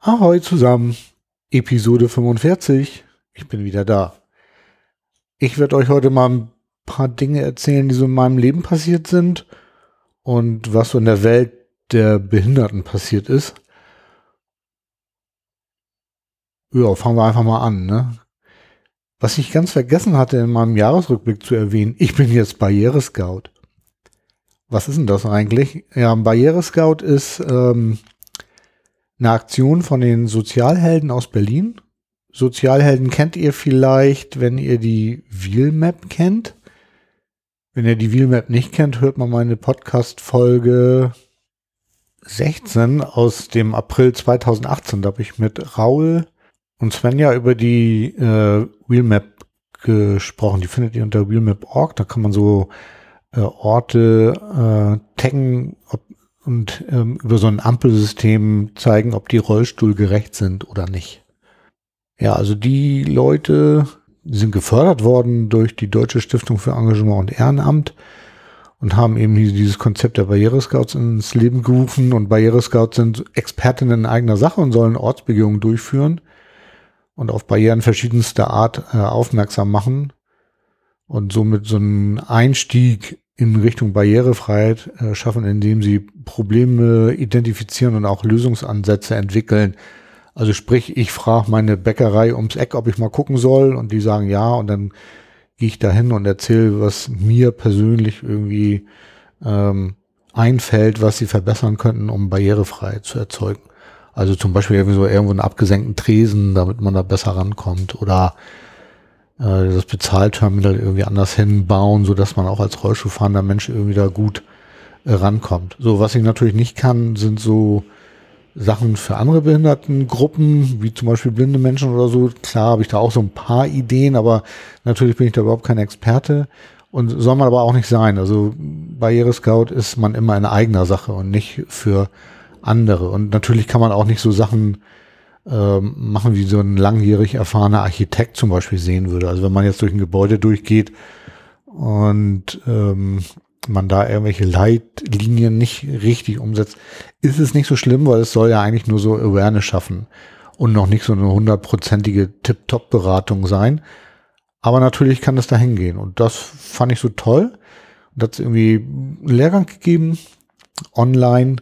Ahoi zusammen, Episode 45. Ich bin wieder da. Ich werde euch heute mal ein paar Dinge erzählen, die so in meinem Leben passiert sind und was so in der Welt der Behinderten passiert ist. Ja, fangen wir einfach mal an. Ne? Was ich ganz vergessen hatte in meinem Jahresrückblick zu erwähnen, ich bin jetzt Barrierescout. Was ist denn das eigentlich? Ja, ein Barrierescout ist ähm, eine Aktion von den Sozialhelden aus Berlin. Sozialhelden kennt ihr vielleicht, wenn ihr die Wheelmap kennt. Wenn ihr die Wheelmap nicht kennt, hört man meine Podcast-Folge 16 aus dem April 2018. Da habe ich mit Raul und Svenja über die äh, Wheelmap gesprochen. Die findet ihr unter wheelmap.org. Da kann man so äh, Orte äh, taggen, ob und ähm, über so ein Ampelsystem zeigen, ob die rollstuhlgerecht sind oder nicht. Ja, also die Leute sind gefördert worden durch die Deutsche Stiftung für Engagement und Ehrenamt und haben eben dieses Konzept der Barrierescouts ins Leben gerufen. Und Barrierescouts sind Expertinnen in eigener Sache und sollen Ortsbegehungen durchführen und auf Barrieren verschiedenster Art äh, aufmerksam machen und somit so einen Einstieg in Richtung Barrierefreiheit äh, schaffen, indem sie Probleme identifizieren und auch Lösungsansätze entwickeln. Also sprich, ich frage meine Bäckerei ums Eck, ob ich mal gucken soll und die sagen ja und dann gehe ich dahin und erzähle, was mir persönlich irgendwie ähm, einfällt, was sie verbessern könnten, um Barrierefreiheit zu erzeugen. Also zum Beispiel irgendwie so irgendwo einen abgesenkten Tresen, damit man da besser rankommt oder das Bezahlterminal irgendwie anders hinbauen, so dass man auch als Rollstuhlfahrender Mensch irgendwie da gut äh, rankommt. So, was ich natürlich nicht kann, sind so Sachen für andere Behindertengruppen, wie zum Beispiel blinde Menschen oder so. Klar habe ich da auch so ein paar Ideen, aber natürlich bin ich da überhaupt kein Experte und soll man aber auch nicht sein. Also Barrierescout ist man immer in eigener Sache und nicht für andere. Und natürlich kann man auch nicht so Sachen ähm, machen, wie so ein langjährig erfahrener Architekt zum Beispiel sehen würde. Also wenn man jetzt durch ein Gebäude durchgeht und ähm, man da irgendwelche Leitlinien nicht richtig umsetzt, ist es nicht so schlimm, weil es soll ja eigentlich nur so Awareness schaffen und noch nicht so eine hundertprozentige Tip-Top-Beratung sein. Aber natürlich kann das da hingehen und das fand ich so toll. Und hat es irgendwie einen Lehrgang gegeben, online,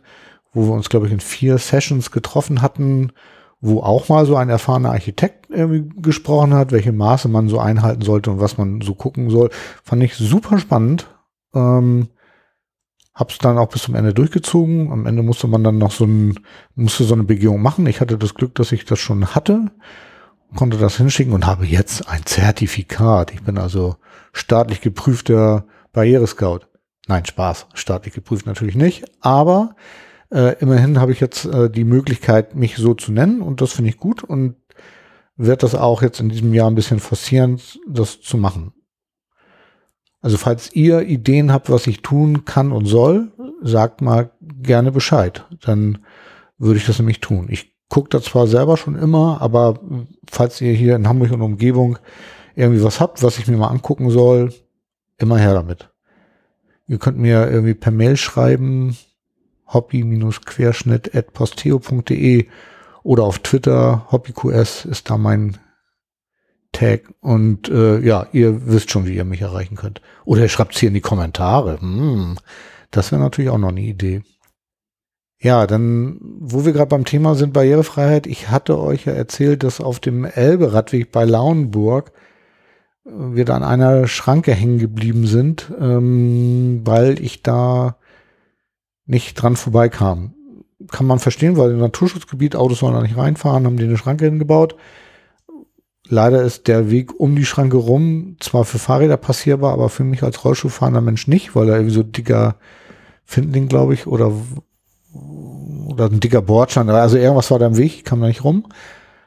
wo wir uns, glaube ich, in vier Sessions getroffen hatten wo auch mal so ein erfahrener Architekt irgendwie gesprochen hat, welche Maße man so einhalten sollte und was man so gucken soll. Fand ich super spannend. Ähm, hab's dann auch bis zum Ende durchgezogen. Am Ende musste man dann noch so ein, musste so eine Begehung machen. Ich hatte das Glück, dass ich das schon hatte, konnte das hinschicken und habe jetzt ein Zertifikat. Ich bin also staatlich geprüfter Barrierescout. Nein, Spaß. Staatlich geprüft natürlich nicht, aber äh, immerhin habe ich jetzt äh, die Möglichkeit, mich so zu nennen und das finde ich gut und werde das auch jetzt in diesem Jahr ein bisschen forcieren, das zu machen. Also falls ihr Ideen habt, was ich tun kann und soll, sagt mal gerne Bescheid. Dann würde ich das nämlich tun. Ich gucke da zwar selber schon immer, aber falls ihr hier in Hamburg und Umgebung irgendwie was habt, was ich mir mal angucken soll, immer her damit. Ihr könnt mir irgendwie per Mail schreiben, hobby-querschnitt.posteo.de oder auf Twitter, hobbyqs ist da mein Tag. Und äh, ja, ihr wisst schon, wie ihr mich erreichen könnt. Oder ihr schreibt es hier in die Kommentare. Hm, das wäre natürlich auch noch eine Idee. Ja, dann, wo wir gerade beim Thema sind, Barrierefreiheit. Ich hatte euch ja erzählt, dass auf dem Elbe-Radweg bei Lauenburg äh, wir da an einer Schranke hängen geblieben sind, ähm, weil ich da nicht dran vorbeikam. Kann man verstehen, weil im Naturschutzgebiet Autos sollen da nicht reinfahren, haben die eine Schranke hingebaut. Leider ist der Weg um die Schranke rum zwar für Fahrräder passierbar, aber für mich als Rollschuhfahrender Mensch nicht, weil da irgendwie so dicker Findling, glaube ich, oder, oder ein dicker Bordstein, also irgendwas war da im Weg, kam da nicht rum.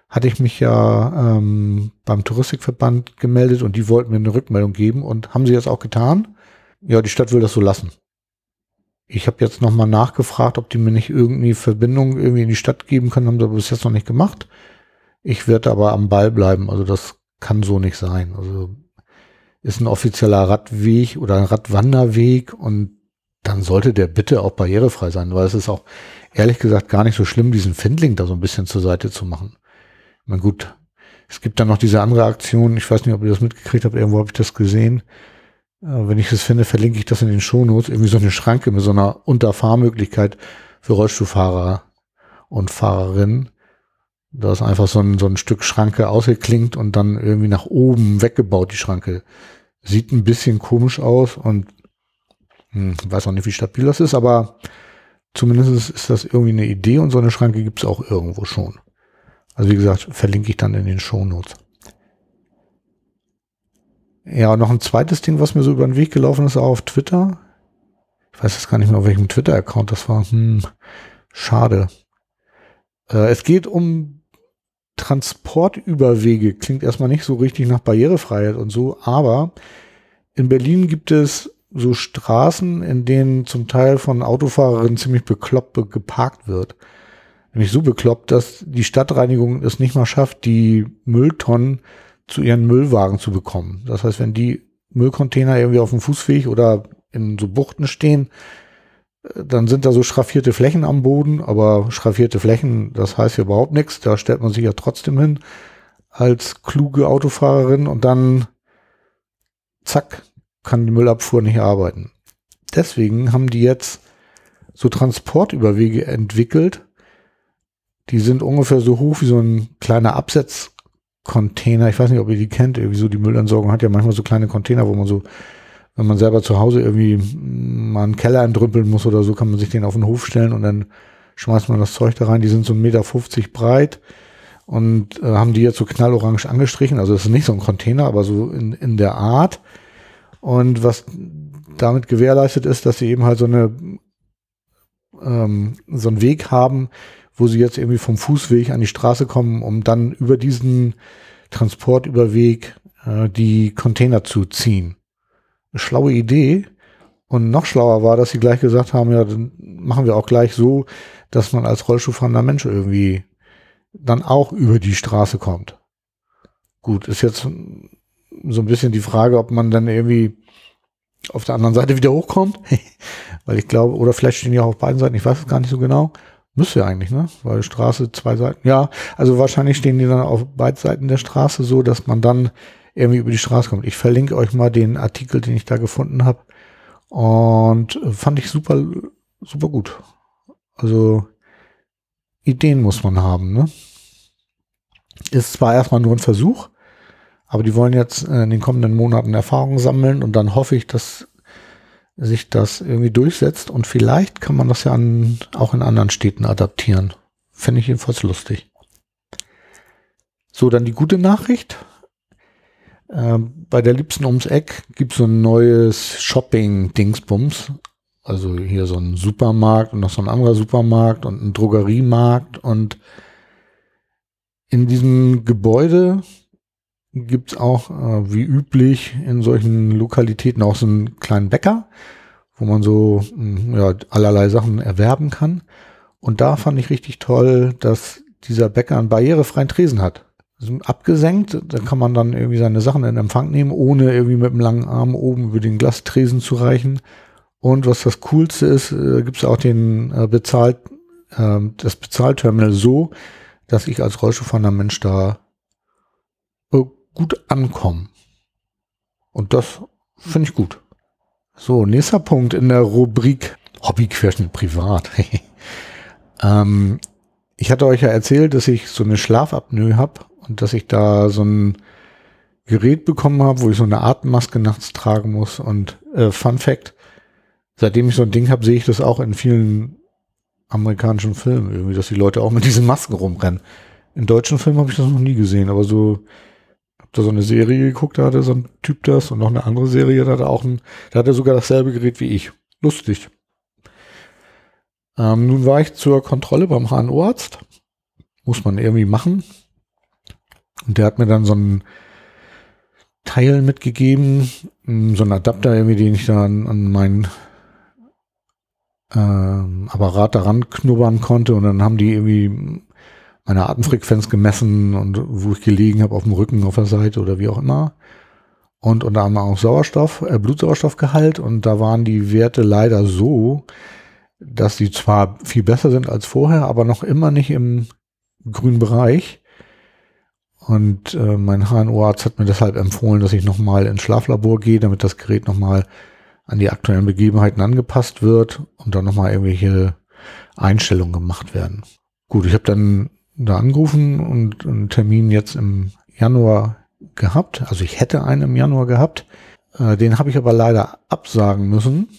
Hatte ich mich ja ähm, beim Touristikverband gemeldet und die wollten mir eine Rückmeldung geben und haben sie jetzt auch getan. Ja, die Stadt will das so lassen. Ich habe jetzt nochmal nachgefragt, ob die mir nicht irgendwie Verbindung irgendwie in die Stadt geben können, haben sie bis jetzt noch nicht gemacht. Ich werde aber am Ball bleiben, also das kann so nicht sein. Also ist ein offizieller Radweg oder ein Radwanderweg und dann sollte der bitte auch barrierefrei sein, weil es ist auch ehrlich gesagt gar nicht so schlimm, diesen Findling da so ein bisschen zur Seite zu machen. Na gut, es gibt dann noch diese andere Aktion, ich weiß nicht, ob ihr das mitgekriegt habt, irgendwo habe ich das gesehen. Äh, wenn ich das finde, verlinke ich das in den Shownotes. Irgendwie so eine Schranke mit so einer Unterfahrmöglichkeit für Rollstuhlfahrer und Fahrerinnen. Da ist einfach so ein, so ein Stück Schranke ausgeklinkt und dann irgendwie nach oben weggebaut, die Schranke. Sieht ein bisschen komisch aus und hm, weiß auch nicht, wie stabil das ist, aber zumindest ist das irgendwie eine Idee und so eine Schranke gibt es auch irgendwo schon. Also wie gesagt, verlinke ich dann in den Show Notes. Ja, und noch ein zweites Ding, was mir so über den Weg gelaufen ist, auch auf Twitter. Ich weiß jetzt gar nicht mehr, auf welchem Twitter-Account das war. Hm, schade. Äh, es geht um Transportüberwege. Klingt erstmal nicht so richtig nach Barrierefreiheit und so, aber in Berlin gibt es so Straßen, in denen zum Teil von Autofahrerinnen ziemlich bekloppt geparkt wird. Nämlich so bekloppt, dass die Stadtreinigung es nicht mal schafft, die Mülltonnen zu ihren Müllwagen zu bekommen. Das heißt, wenn die Müllcontainer irgendwie auf dem Fußweg oder in so Buchten stehen, äh, dann sind da so schraffierte Flächen am Boden, aber schraffierte Flächen, das heißt ja überhaupt nichts. Da stellt man sich ja trotzdem hin als kluge Autofahrerin und dann zack, kann die Müllabfuhr nicht arbeiten. Deswegen haben die jetzt so Transportüberwege entwickelt. Die sind ungefähr so hoch wie so ein kleiner Absetzcontainer. Ich weiß nicht, ob ihr die kennt. Irgendwie so die Müllentsorgung hat ja manchmal so kleine Container, wo man so, wenn man selber zu Hause irgendwie mal einen Keller entrümpeln muss oder so, kann man sich den auf den Hof stellen und dann schmeißt man das Zeug da rein. Die sind so 1,50 Meter breit und äh, haben die jetzt so knallorange angestrichen. Also das ist nicht so ein Container, aber so in, in der Art. Und was damit gewährleistet ist, dass sie eben halt so eine ähm, so einen Weg haben, wo sie jetzt irgendwie vom Fußweg an die Straße kommen, um dann über diesen Transportüberweg äh, die Container zu ziehen. Eine schlaue Idee. Und noch schlauer war, dass sie gleich gesagt haben, ja, dann machen wir auch gleich so, dass man als Rollstuhlfahrender Mensch irgendwie dann auch über die Straße kommt. Gut, ist jetzt so ein bisschen die Frage, ob man dann irgendwie auf der anderen Seite wieder hochkommt. Weil ich glaube, oder vielleicht stehen die auch auf beiden Seiten, ich weiß es gar nicht so genau. Müsste ja eigentlich, ne? Weil Straße zwei Seiten. Ja, also wahrscheinlich stehen die dann auf beiden Seiten der Straße so, dass man dann irgendwie über die Straße kommt. Ich verlinke euch mal den Artikel, den ich da gefunden habe. Und fand ich super, super gut. Also Ideen muss man haben, ne? Ist zwar erstmal nur ein Versuch, aber die wollen jetzt äh, in den kommenden Monaten Erfahrungen sammeln und dann hoffe ich, dass sich das irgendwie durchsetzt und vielleicht kann man das ja an, auch in anderen Städten adaptieren. Fände ich jedenfalls lustig. So, dann die gute Nachricht. Ähm, bei der Liebsten ums Eck gibt es so ein neues Shopping-Dingsbums. Also hier so ein Supermarkt und noch so ein anderer Supermarkt und ein Drogeriemarkt und in diesem Gebäude gibt es auch, äh, wie üblich, in solchen Lokalitäten auch so einen kleinen Bäcker, wo man so mh, hm, ja, allerlei Sachen erwerben kann. Und da fand ich richtig toll, dass dieser Bäcker einen barrierefreien Tresen hat. Also abgesenkt, da kann man dann irgendwie seine Sachen in Empfang nehmen, ohne irgendwie mit dem langen Arm oben über den Glastresen zu reichen. Und was das Coolste ist, äh, gibt es auch den äh, bezahlt, äh, das Bezahlterminal so, dass ich als Rollstuhlfahrender Mensch da gut ankommen. Und das finde ich gut. So, nächster Punkt in der Rubrik Hobbyquerschnitt privat. ähm, ich hatte euch ja erzählt, dass ich so eine Schlafapnoe habe und dass ich da so ein Gerät bekommen habe, wo ich so eine Atemmaske nachts tragen muss. Und äh, Fun Fact, seitdem ich so ein Ding habe, sehe ich das auch in vielen amerikanischen Filmen irgendwie, dass die Leute auch mit diesen Masken rumrennen. In deutschen Filmen habe ich das noch nie gesehen, aber so da so eine Serie geguckt, da hatte so ein Typ das und noch eine andere Serie, da hat er auch ein, da hat er sogar dasselbe Gerät wie ich. Lustig. Ähm, nun war ich zur Kontrolle beim HNO-Arzt. Muss man irgendwie machen. Und der hat mir dann so ein Teil mitgegeben, hm, so ein Adapter irgendwie, den ich da an, an meinen ähm, Apparat daran knubbern konnte und dann haben die irgendwie meine Atemfrequenz gemessen und wo ich gelegen habe, auf dem Rücken, auf der Seite oder wie auch immer. und unter anderem auch Sauerstoff, äh, Blutsauerstoffgehalt und da waren die Werte leider so, dass sie zwar viel besser sind als vorher, aber noch immer nicht im grünen Bereich. Und äh, mein HNO-Arzt hat mir deshalb empfohlen, dass ich nochmal ins Schlaflabor gehe, damit das Gerät nochmal an die aktuellen Begebenheiten angepasst wird und dann nochmal irgendwelche Einstellungen gemacht werden. Gut, ich habe dann da angerufen und einen Termin jetzt im Januar gehabt. Also ich hätte einen im Januar gehabt. Äh, den habe ich aber leider absagen müssen,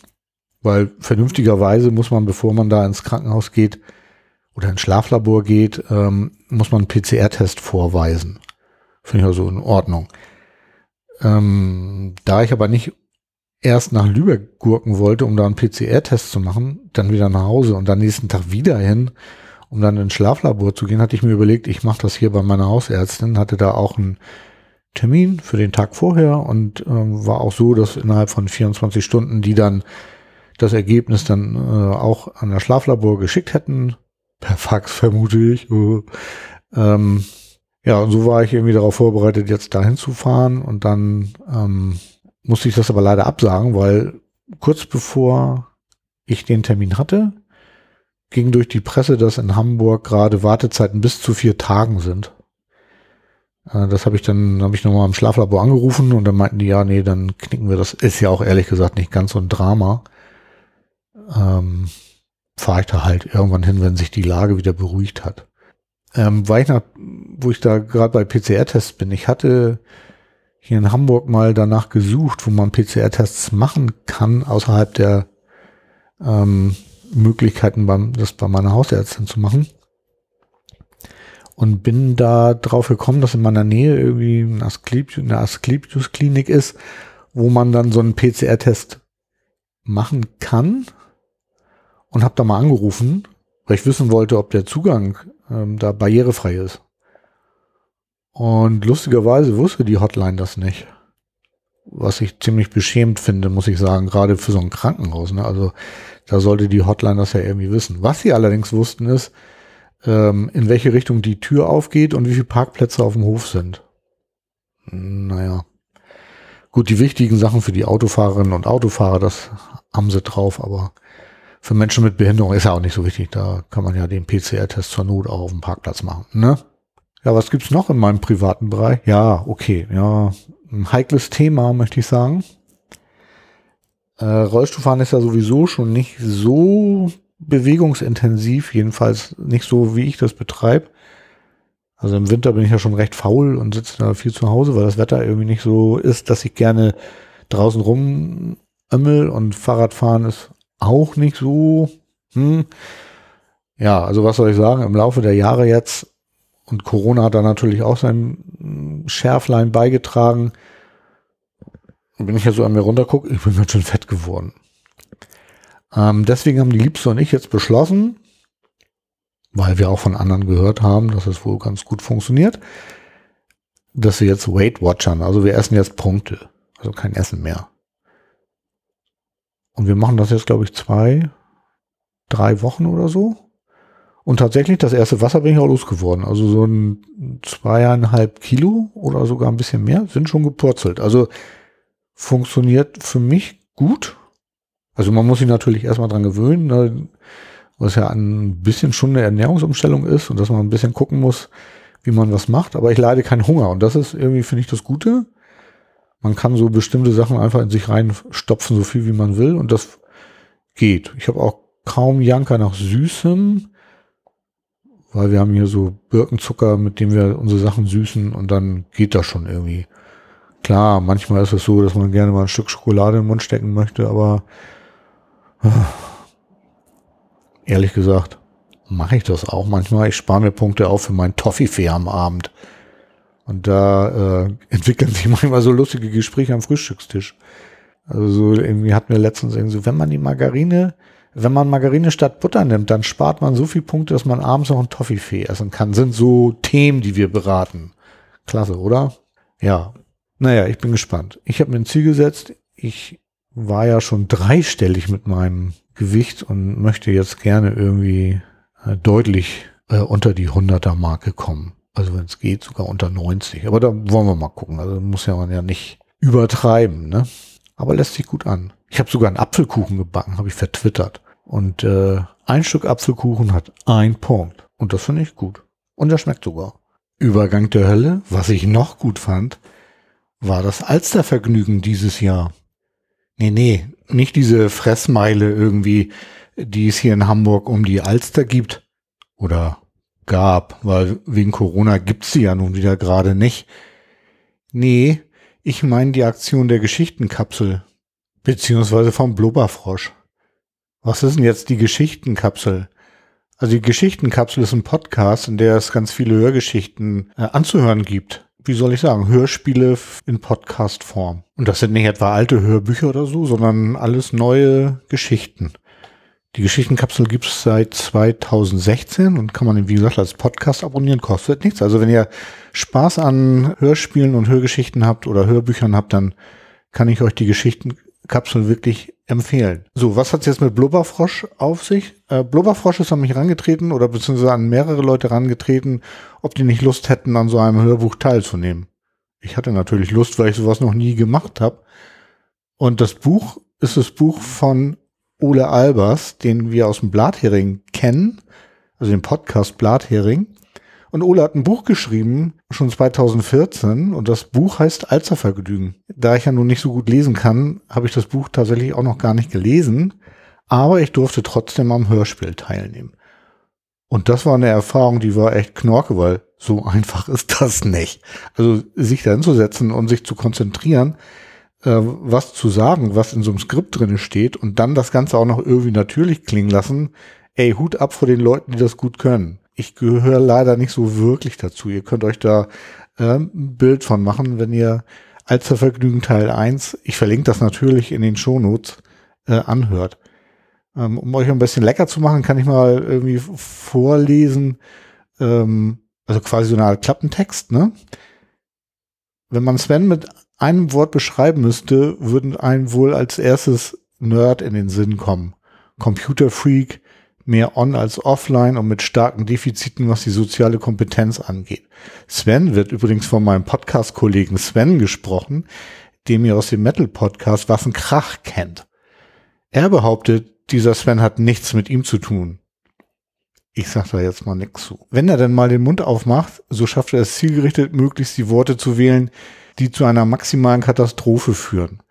weil vernünftigerweise muss man, bevor man da ins Krankenhaus geht oder ins Schlaflabor geht, ähm, muss man einen PCR-Test vorweisen. Finde ich also in Ordnung. Ähm, da ich aber nicht erst nach Lübeck gurken wollte, um da einen PCR-Test zu machen, dann wieder nach Hause und dann nächsten Tag wieder hin, um dann ins Schlaflabor zu gehen, hatte ich mir überlegt, ich mache das hier bei meiner Hausärztin, hatte da auch einen Termin für den Tag vorher und äh, war auch so, dass innerhalb von 24 Stunden die dann das Ergebnis dann äh, auch an das Schlaflabor geschickt hätten. Per Fax vermute ich. Uh. Ähm, ja, und so war ich irgendwie darauf vorbereitet, jetzt dahin zu fahren und dann ähm, musste ich das aber leider absagen, weil kurz bevor ich den Termin hatte, ging durch die Presse, dass in Hamburg gerade Wartezeiten bis zu vier Tagen sind. Äh, das habe ich dann, habe ich nochmal im Schlaflabor angerufen und dann meinten die, ja, nee, dann knicken wir das. Ist ja auch ehrlich gesagt nicht ganz so ein Drama. Ähm, Fahre ich da halt irgendwann hin, wenn sich die Lage wieder beruhigt hat. Ähm, weil ich nach, wo ich da gerade bei PCR-Tests bin, ich hatte hier in Hamburg mal danach gesucht, wo man PCR-Tests machen kann, außerhalb der ähm, Möglichkeiten, beim, das bei meiner Hausärztin zu machen und bin da drauf gekommen, dass in meiner Nähe irgendwie eine Asklepios-Klinik ist, wo man dann so einen PCR-Test machen kann und habe da mal angerufen, weil ich wissen wollte, ob der Zugang ähm, da barrierefrei ist. Und lustigerweise wusste die Hotline das nicht. Was ich ziemlich beschämt finde, muss ich sagen, gerade für so ein Krankenhaus. Ne? Also da sollte die Hotline das ja irgendwie wissen. Was sie allerdings wussten ist, ähm, in welche Richtung die Tür aufgeht und wie viele Parkplätze auf dem Hof sind. Naja. Gut, die wichtigen Sachen für die Autofahrerinnen und Autofahrer, das haben sie drauf, aber für Menschen mit Behinderung ist ja auch nicht so wichtig. Da kann man ja den PCR-Test zur Not auch auf dem Parkplatz machen. Ne? Ja, was gibt's noch in meinem privaten Bereich? Ja, okay, ja, ein heikles Thema, möchte ich sagen. Äh, Rollstuhlfahren ist ja sowieso schon nicht so bewegungsintensiv, jedenfalls nicht so, wie ich das betreibe. Also im Winter bin ich ja schon recht faul und sitze da viel zu Hause, weil das Wetter irgendwie nicht so ist, dass ich gerne draußen rumömmel und Fahrradfahren ist auch nicht so. Hm. Ja, also was soll ich sagen? Im Laufe der Jahre jetzt und Corona hat da natürlich auch sein Schärflein beigetragen. Wenn ich ja so an mir runtergucke, ich bin ganz schön fett geworden. Ähm, deswegen haben die Liebste und ich jetzt beschlossen, weil wir auch von anderen gehört haben, dass es wohl ganz gut funktioniert, dass wir jetzt Weight Watchern, also wir essen jetzt Punkte, also kein Essen mehr. Und wir machen das jetzt, glaube ich, zwei, drei Wochen oder so. Und tatsächlich, das erste Wasser bin ich auch losgeworden. Also so ein zweieinhalb Kilo oder sogar ein bisschen mehr sind schon gepurzelt. Also funktioniert für mich gut. Also man muss sich natürlich erstmal dran gewöhnen, ne, was ja ein bisschen schon eine Ernährungsumstellung ist und dass man ein bisschen gucken muss, wie man was macht. Aber ich leide keinen Hunger und das ist irgendwie, finde ich, das Gute. Man kann so bestimmte Sachen einfach in sich reinstopfen, so viel wie man will und das geht. Ich habe auch kaum Janker nach Süßem, weil wir haben hier so Birkenzucker, mit dem wir unsere Sachen süßen und dann geht das schon irgendwie. Klar, manchmal ist es so, dass man gerne mal ein Stück Schokolade im Mund stecken möchte, aber Ehrlich gesagt, mache ich das auch manchmal. Ich spare mir Punkte auf für meinen Toffifee am Abend. Und da äh, entwickeln sich manchmal so lustige Gespräche am Frühstückstisch. Also so irgendwie hatten wir letztens irgendwie so, wenn man die Margarine, wenn man Margarine statt Butter nimmt, dann spart man so viele Punkte, dass man abends noch ein Toffifee essen kann. Sind so Themen, die wir beraten. Klasse, oder? Ja. Naja, ich bin gespannt. Ich habe mir ein Ziel gesetzt. Ich war ja schon dreistellig mit meinem Gewicht und möchte jetzt gerne irgendwie äh, deutlich äh, unter die 100er Marke kommen. Also wenn es geht, sogar unter 90. Aber da wollen wir mal gucken. Also muss ja man ja nicht übertreiben, ne? Aber lässt sich gut an. Ich habe sogar einen Apfelkuchen gebacken, habe ich vertwittert. Und äh, ein Stück Apfelkuchen hat ein Punkt. Und das finde ich gut. Und der schmeckt sogar. Übergang der Hölle, was ich noch gut fand, war das Alstervergnügen dieses Jahr. Nee, nee, nicht diese Fressmeile irgendwie, die es hier in Hamburg um die Alster gibt. Oder gab, weil wegen Corona gibt's sie ja nun wieder gerade nicht. Nee, ich meine die Aktion der Geschichtenkapsel, beziehungsweise vom Blubberfrosch. Was ist denn jetzt die Geschichtenkapsel? Also die Geschichtenkapsel ist ein Podcast, in der es ganz viele Hörgeschichten äh, anzuhören gibt. Wie soll ich sagen, Hörspiele in Podcast-Form. Und das sind nicht etwa alte Hörbücher oder so, sondern alles neue Geschichten. Die Geschichtenkapsel gibt es seit 2016 und kann man, wie gesagt, als Podcast abonnieren, kostet nichts. Also wenn ihr Spaß an Hörspielen und Hörgeschichten habt oder Hörbüchern habt, dann kann ich euch die Geschichtenkapsel wirklich empfehlen. So, was hat es jetzt mit Blubberfrosch auf sich? Äh, Blubberfrosch ist an mich rangetreten oder beziehungsweise an mehrere Leute rangetreten, ob die nicht Lust hätten, an so einem Hörbuch teilzunehmen. Ich hatte natürlich Lust, weil ich sowas noch nie gemacht habe. Und das Buch ist das Buch von Ole Albers, den wir aus dem Blathering kennen, also den Podcast Blathering. Und Ole hat ein Buch geschrieben, schon 2014, und das Buch heißt Alzervergnügen. Da ich ja nun nicht so gut lesen kann, habe ich das Buch tatsächlich auch noch gar nicht gelesen, aber ich durfte trotzdem am Hörspiel teilnehmen. Und das war eine Erfahrung, die war echt knorke, weil so einfach ist das nicht. Also sich da hinzusetzen und sich zu konzentrieren, äh, was zu sagen, was in so einem Skript drin steht und dann das Ganze auch noch irgendwie natürlich klingen lassen. Ey, Hut ab vor den Leuten, die das gut können. Ich gehöre leider nicht so wirklich dazu. Ihr könnt euch da äh, ein Bild von machen, wenn ihr Alzer Vergnügen Teil 1, ich verlinke das natürlich in den Shownotes, äh, anhört. Ähm, um euch ein bisschen lecker zu machen, kann ich mal irgendwie vorlesen, ähm, also quasi so eine Art Klappentext, ne? Wenn man Sven mit einem Wort beschreiben müsste, würden einem wohl als erstes Nerd in den Sinn kommen. Computerfreak, mehr on als offline und mit starken Defiziten, was die soziale Kompetenz angeht. Sven wird übrigens von meinem Podcast-Kollegen Sven gesprochen, dem ihr aus dem Metal-Podcast Waffenkrach kennt. Er behauptet, dieser Sven hat nichts mit ihm zu tun. Ich sag da jetzt mal nix zu. Wenn er denn mal den Mund aufmacht, so schafft er es zielgerichtet, möglichst die Worte zu wählen, die zu einer maximalen Katastrophe führen.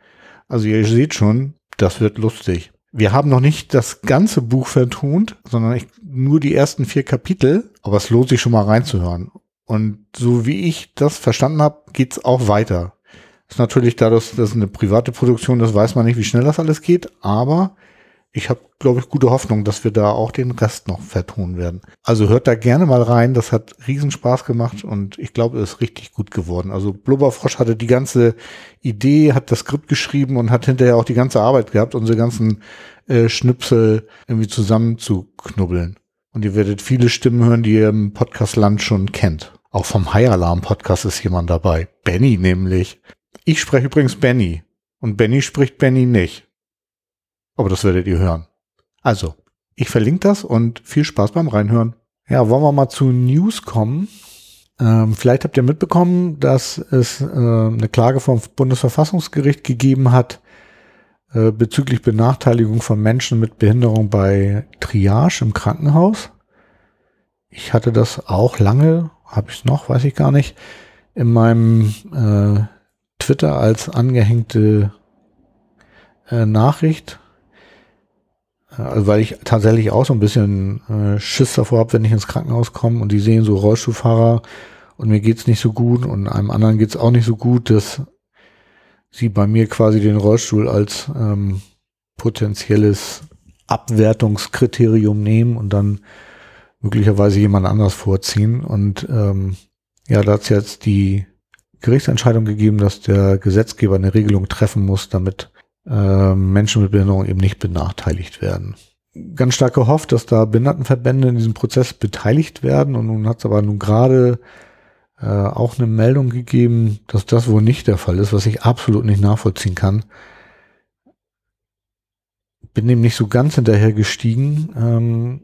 Also ihr seht schon, das wird lustig. Wir haben noch nicht das ganze Buch vertont, sondern ich, nur die ersten vier Kapitel, aber es lohnt sich schon mal reinzuhören. Und so wie ich das verstanden habe, geht's auch weiter. Ist natürlich dadurch, dass es eine private Produktion ist, weiß man nicht, wie schnell das alles geht, aber ich habe, glaube ich, gute Hoffnung, dass wir da auch den Rest noch vertonen werden. Also hört da gerne mal rein. Das hat riesen Spaß gemacht und ich glaube, es ist richtig gut geworden. Also Blubberfrosch hatte die ganze Idee, hat das Skript geschrieben und hat hinterher auch die ganze Arbeit gehabt, unsere ganzen äh, Schnipsel irgendwie zusammenzuknubbeln. Und ihr werdet viele Stimmen hören, die ihr im Podcast Land schon kennt. Auch vom High Alarm Podcast ist jemand dabei. Benny nämlich. Ich spreche übrigens Benny. Und Benny spricht Benny nicht. Aber das werdet ihr hören. Also, ich verlinke das und viel Spaß beim Reinhören. Ja, wollen wir mal zu News kommen. Ähm, vielleicht habt ihr mitbekommen, dass es äh, eine Klage vom Bundesverfassungsgericht gegeben hat äh, bezüglich Benachteiligung von Menschen mit Behinderung bei Triage im Krankenhaus. Ich hatte das auch lange, habe ich es noch, weiß ich gar nicht, in meinem äh, Twitter als angehängte äh, Nachricht also weil ich tatsächlich auch so ein bisschen äh, Schiss davor habe, wenn ich ins Krankenhaus komme und die sehen so Rollstuhlfahrer und mir geht's nicht so gut und einem anderen geht's auch nicht so gut, dass sie bei mir quasi den Rollstuhl als ähm, potenzielles Abwertungskriterium nehmen und dann möglicherweise jemand anders vorziehen. Und ähm, ja, da hat jetzt die Gerichtsentscheidung gegeben, dass der Gesetzgeber eine Regelung treffen muss, damit äh, Menschen mit Behinderung eben nicht benachteiligt werden. Ganz stark gehofft, dass da Behindertenverbände in diesem Prozess beteiligt werden und nun hat es aber nun gerade äh, auch eine Meldung gegeben, dass das wohl nicht der Fall ist, was ich absolut nicht nachvollziehen kann. Bin dem nicht so ganz hinterher gestiegen. Ähm,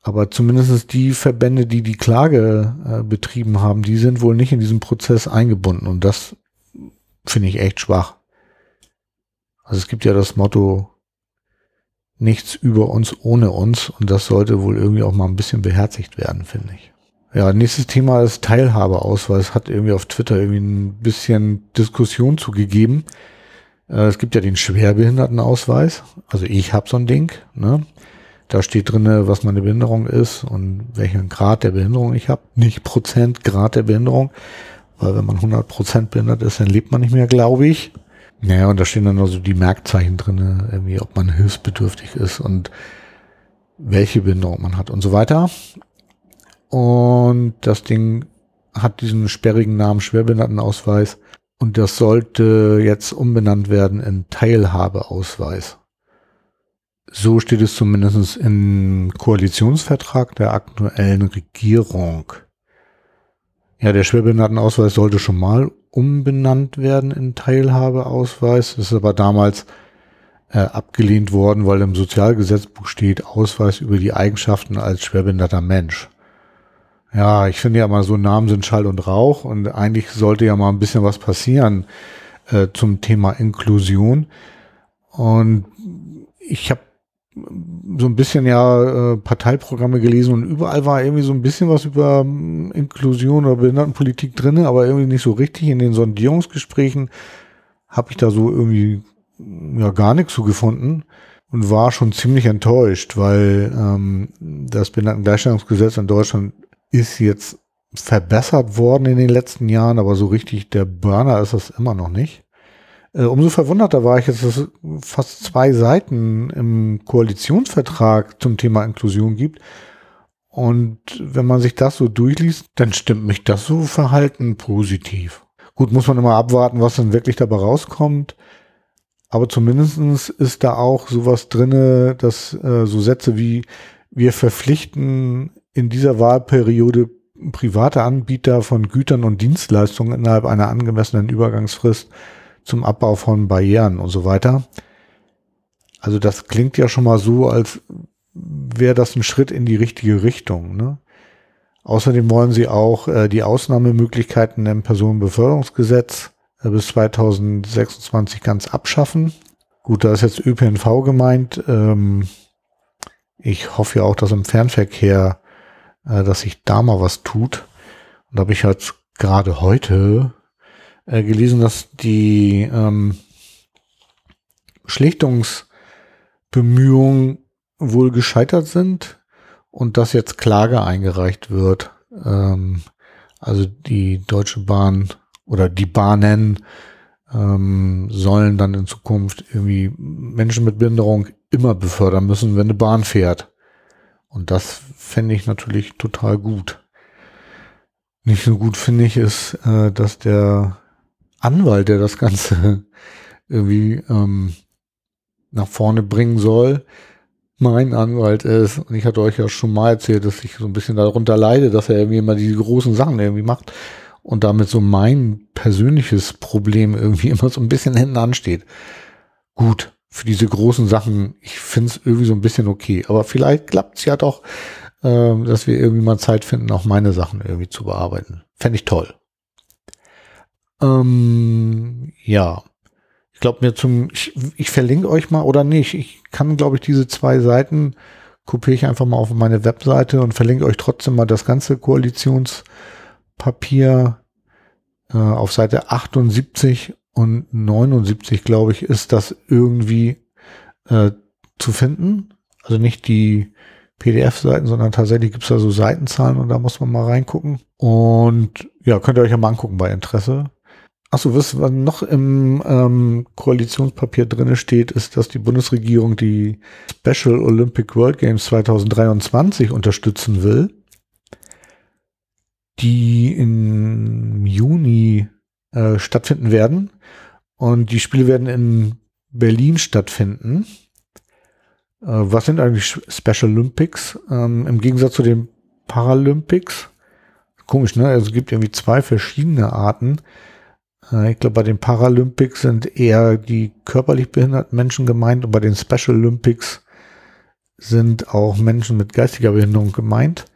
aber zumindest die Verbände, die die Klage äh, betrieben haben, die sind wohl nicht in diesem Prozess eingebunden. Und das finde ich echt schwach. Also es gibt ja das Motto, nichts über uns ohne uns und das sollte wohl irgendwie auch mal ein bisschen beherzigt werden, finde ich. Ja, nächstes Thema ist Teilhabeausweis. Hat irgendwie auf Twitter irgendwie ein bisschen Diskussion zugegeben. Äh, es gibt ja den Schwerbehindertenausweis. Also ich habe so ein Ding. Ne? Da steht drinne, was meine Behinderung ist und welchen Grad der Behinderung ich habe. Nicht Prozent Grad der Behinderung. Weil wenn man 100 Prozent behindert ist, dann lebt man nicht mehr, glaube ich. Naja, und da stehen dann also die Merkzeichen drinne, irgendwie, ob man hilfsbedürftig ist und welche Behinderung man hat und so weiter. Und das Ding hat diesen sperrigen Namen Schwerbehindertenausweis. Und das sollte jetzt umbenannt werden in Teilhabeausweis. So steht es zumindest im Koalitionsvertrag der aktuellen Regierung. Ja, der Schwerbehindertenausweis sollte schon mal umbenannt werden in Teilhabeausweis. Das ist aber damals äh, abgelehnt worden, weil im Sozialgesetzbuch steht Ausweis über die Eigenschaften als schwerbehinderter Mensch. Ja, ich finde ja mal so Namen sind Schall und Rauch und eigentlich sollte ja mal ein bisschen was passieren äh, zum Thema Inklusion. Und ich habe so ein bisschen ja äh, Parteiprogramme gelesen und überall war irgendwie so ein bisschen was über ähm, Inklusion oder Behindertenpolitik drinne, aber irgendwie nicht so richtig. In den Sondierungsgesprächen habe ich da so irgendwie ja gar nichts zu gefunden und war schon ziemlich enttäuscht, weil ähm, das Behindertengleichstellungsgesetz in Deutschland ist jetzt verbessert worden in den letzten Jahren, aber so richtig der Burner ist das immer noch nicht. Äh, umso verwunderter war ich dass es fast zwei Seiten im Koalitionsvertrag zum Thema Inklusion gibt. Und wenn man sich das so durchliest, dann stimmt mich das so Verhalten positiv. Gut, muss man immer abwarten, was dann wirklich dabei rauskommt. Aber zumindestens ist da auch sowas drinne, dass äh, so Sätze wie wir verpflichten in dieser Wahlperiode private Anbieter von Gütern und Dienstleistungen innerhalb einer angemessenen Übergangsfrist zum Abbau von Barrieren und so weiter. Also das klingt ja schon mal so, als wäre das ein Schritt in die richtige Richtung. Ne? Außerdem wollen sie auch äh, die Ausnahmemöglichkeiten im Personenbeförderungsgesetz äh, bis 2026 ganz abschaffen. Gut, da ist jetzt ÖPNV gemeint. Ähm, ich hoffe ja auch, dass im Fernverkehr, äh, dass sich da mal was tut. Und da habe ich halt gerade heute äh, gelesen, dass die ähm, Schlichtungsbemühungen wohl gescheitert sind und dass jetzt Klage eingereicht wird. Ähm, also die Deutsche Bahn oder die Bahnen ähm, sollen dann in Zukunft irgendwie Menschen mit Behinderung immer befördern müssen, wenn eine Bahn fährt. Und das fände ich natürlich total gut. Nicht so gut finde ich ist, äh, dass der Anwalt, der das Ganze irgendwie ähm, nach vorne bringen soll, mein Anwalt ist. Und ich hatte euch ja schon mal erzählt, dass ich so ein bisschen darunter leide, dass er irgendwie immer diese großen Sachen irgendwie macht und damit so mein persönliches Problem irgendwie immer so ein bisschen hinten ansteht. Gut, für diese großen Sachen, ich finde es irgendwie so ein bisschen okay. Aber vielleicht klappt es ja doch, äh, dass wir irgendwie mal Zeit finden, auch meine Sachen irgendwie zu bearbeiten. Fände ich toll. Ähm, ja. Ich glaube mir zum, ich, ich verlinke euch mal oder nicht. Ich kann, glaube ich, diese zwei Seiten kopiere ich einfach mal auf meine Webseite und verlinke euch trotzdem mal das ganze Koalitionspapier äh, auf Seite 78 und 79, glaube ich, ist das irgendwie äh, zu finden. Also nicht die PDF-Seiten, sondern tatsächlich gibt es da so Seitenzahlen und da muss man mal reingucken. Und ja, könnt ihr euch ja mal angucken bei Interesse. Achso, was noch im ähm, Koalitionspapier drinne steht, ist, dass die Bundesregierung die Special Olympic World Games 2023 unterstützen will, die im Juni äh, stattfinden werden. Und die Spiele werden in Berlin stattfinden. Äh, was sind eigentlich Special Olympics? Ähm, Im Gegensatz zu den Paralympics. Komisch, ne? Also es gibt irgendwie zwei verschiedene Arten. Ich glaube, bei den Paralympics sind eher die körperlich behinderten Menschen gemeint und bei den Special Olympics sind auch Menschen mit geistiger Behinderung gemeint.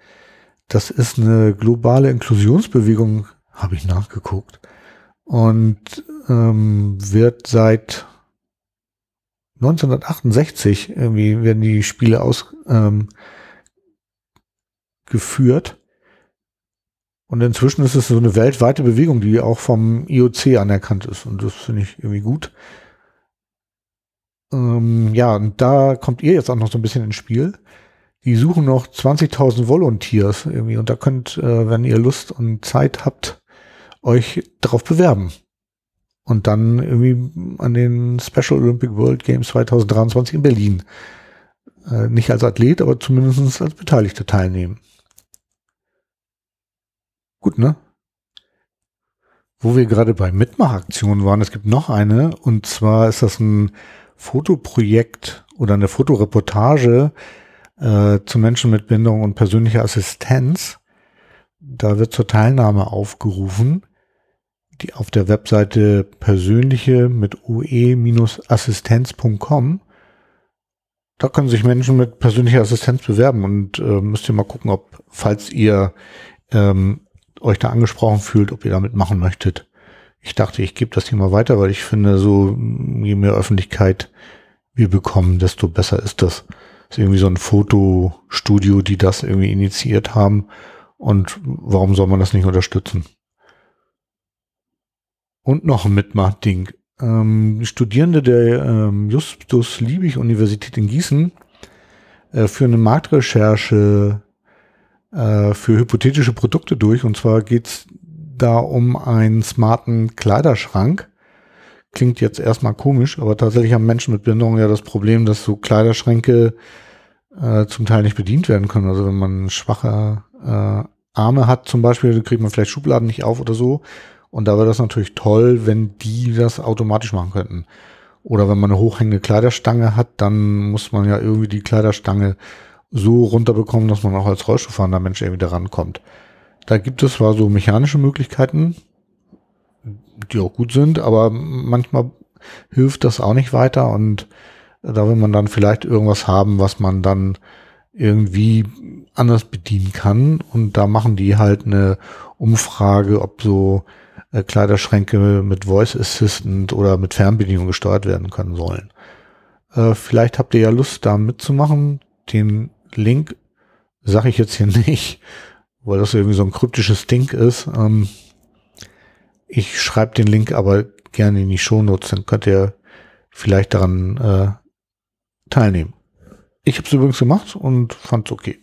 Das ist eine globale Inklusionsbewegung, habe ich nachgeguckt. Und ähm, wird seit 1968 irgendwie werden die Spiele ausgeführt. Ähm, und inzwischen ist es so eine weltweite Bewegung, die auch vom IOC anerkannt ist. Und das finde ich irgendwie gut. Ähm, ja, und da kommt ihr jetzt auch noch so ein bisschen ins Spiel. Die suchen noch 20.000 Volunteers irgendwie. Und da könnt, äh, wenn ihr Lust und Zeit habt, euch darauf bewerben. Und dann irgendwie an den Special Olympic World Games 2023 in Berlin. Äh, nicht als Athlet, aber zumindest als Beteiligter teilnehmen. Gut, ne? Wo wir gerade bei Mitmachaktionen waren, es gibt noch eine, und zwar ist das ein Fotoprojekt oder eine Fotoreportage äh, zu Menschen mit Behinderung und persönlicher Assistenz. Da wird zur Teilnahme aufgerufen, die auf der Webseite persönliche mit ue-assistenz.com. Da können sich Menschen mit persönlicher Assistenz bewerben und äh, müsst ihr mal gucken, ob, falls ihr ähm, euch da angesprochen fühlt, ob ihr damit machen möchtet. Ich dachte, ich gebe das Thema weiter, weil ich finde, so je mehr Öffentlichkeit wir bekommen, desto besser ist das. Das ist irgendwie so ein Fotostudio, die das irgendwie initiiert haben. Und warum soll man das nicht unterstützen? Und noch ein Mitmachding. Ähm, Studierende der ähm, Justus Liebig Universität in Gießen äh, für eine Marktrecherche äh, für hypothetische Produkte durch. Und zwar geht's da um einen smarten Kleiderschrank. Klingt jetzt erstmal komisch, aber tatsächlich haben Menschen mit Behinderung ja das Problem, dass so Kleiderschränke äh, zum Teil nicht bedient werden können. Also wenn man schwache äh, Arme hat zum Beispiel, kriegt man vielleicht Schubladen nicht auf oder so. Und da wäre das natürlich toll, wenn die das automatisch machen könnten. Oder wenn man eine hochhängende Kleiderstange hat, dann muss man ja irgendwie die Kleiderstange so runterbekommen, dass man auch als Rollstuhlfahrender Mensch irgendwie da rankommt. Da gibt es zwar so mechanische Möglichkeiten, die auch gut sind, aber manchmal hilft das auch nicht weiter und da will man dann vielleicht irgendwas haben, was man dann irgendwie anders bedienen kann und da machen die halt eine Umfrage, ob so äh, Kleiderschränke mit Voice Assistant oder mit Fernbedienung gesteuert werden können sollen. Äh, vielleicht habt ihr ja Lust, da mitzumachen. Den Link sage ich jetzt hier nicht, weil das irgendwie so ein kryptisches Ding ist. Ähm, ich schreibe den Link aber gerne in die Shownotes, dann könnt ihr vielleicht daran äh, teilnehmen. Ich habe es übrigens gemacht und fand es okay.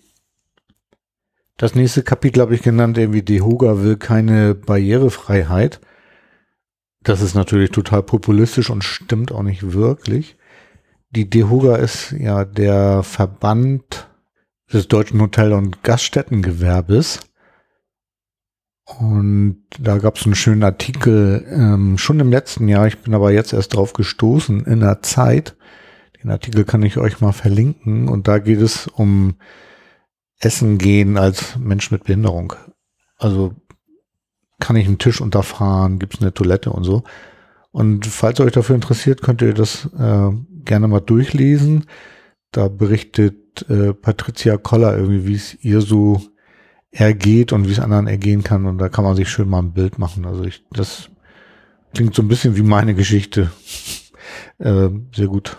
Das nächste Kapitel habe ich genannt, irgendwie Dehoga will keine Barrierefreiheit. Das ist natürlich total populistisch und stimmt auch nicht wirklich. Die DEHOGA ist ja der Verband des deutschen Hotel- und Gaststättengewerbes. Und da gab es einen schönen Artikel ähm, schon im letzten Jahr. Ich bin aber jetzt erst drauf gestoßen in der Zeit. Den Artikel kann ich euch mal verlinken. Und da geht es um Essen gehen als Mensch mit Behinderung. Also kann ich einen Tisch unterfahren, gibt es eine Toilette und so. Und falls euch dafür interessiert, könnt ihr das äh, gerne mal durchlesen. Da berichtet äh, Patricia Koller irgendwie, wie es ihr so ergeht und wie es anderen ergehen kann. Und da kann man sich schön mal ein Bild machen. Also ich, das klingt so ein bisschen wie meine Geschichte. äh, sehr gut.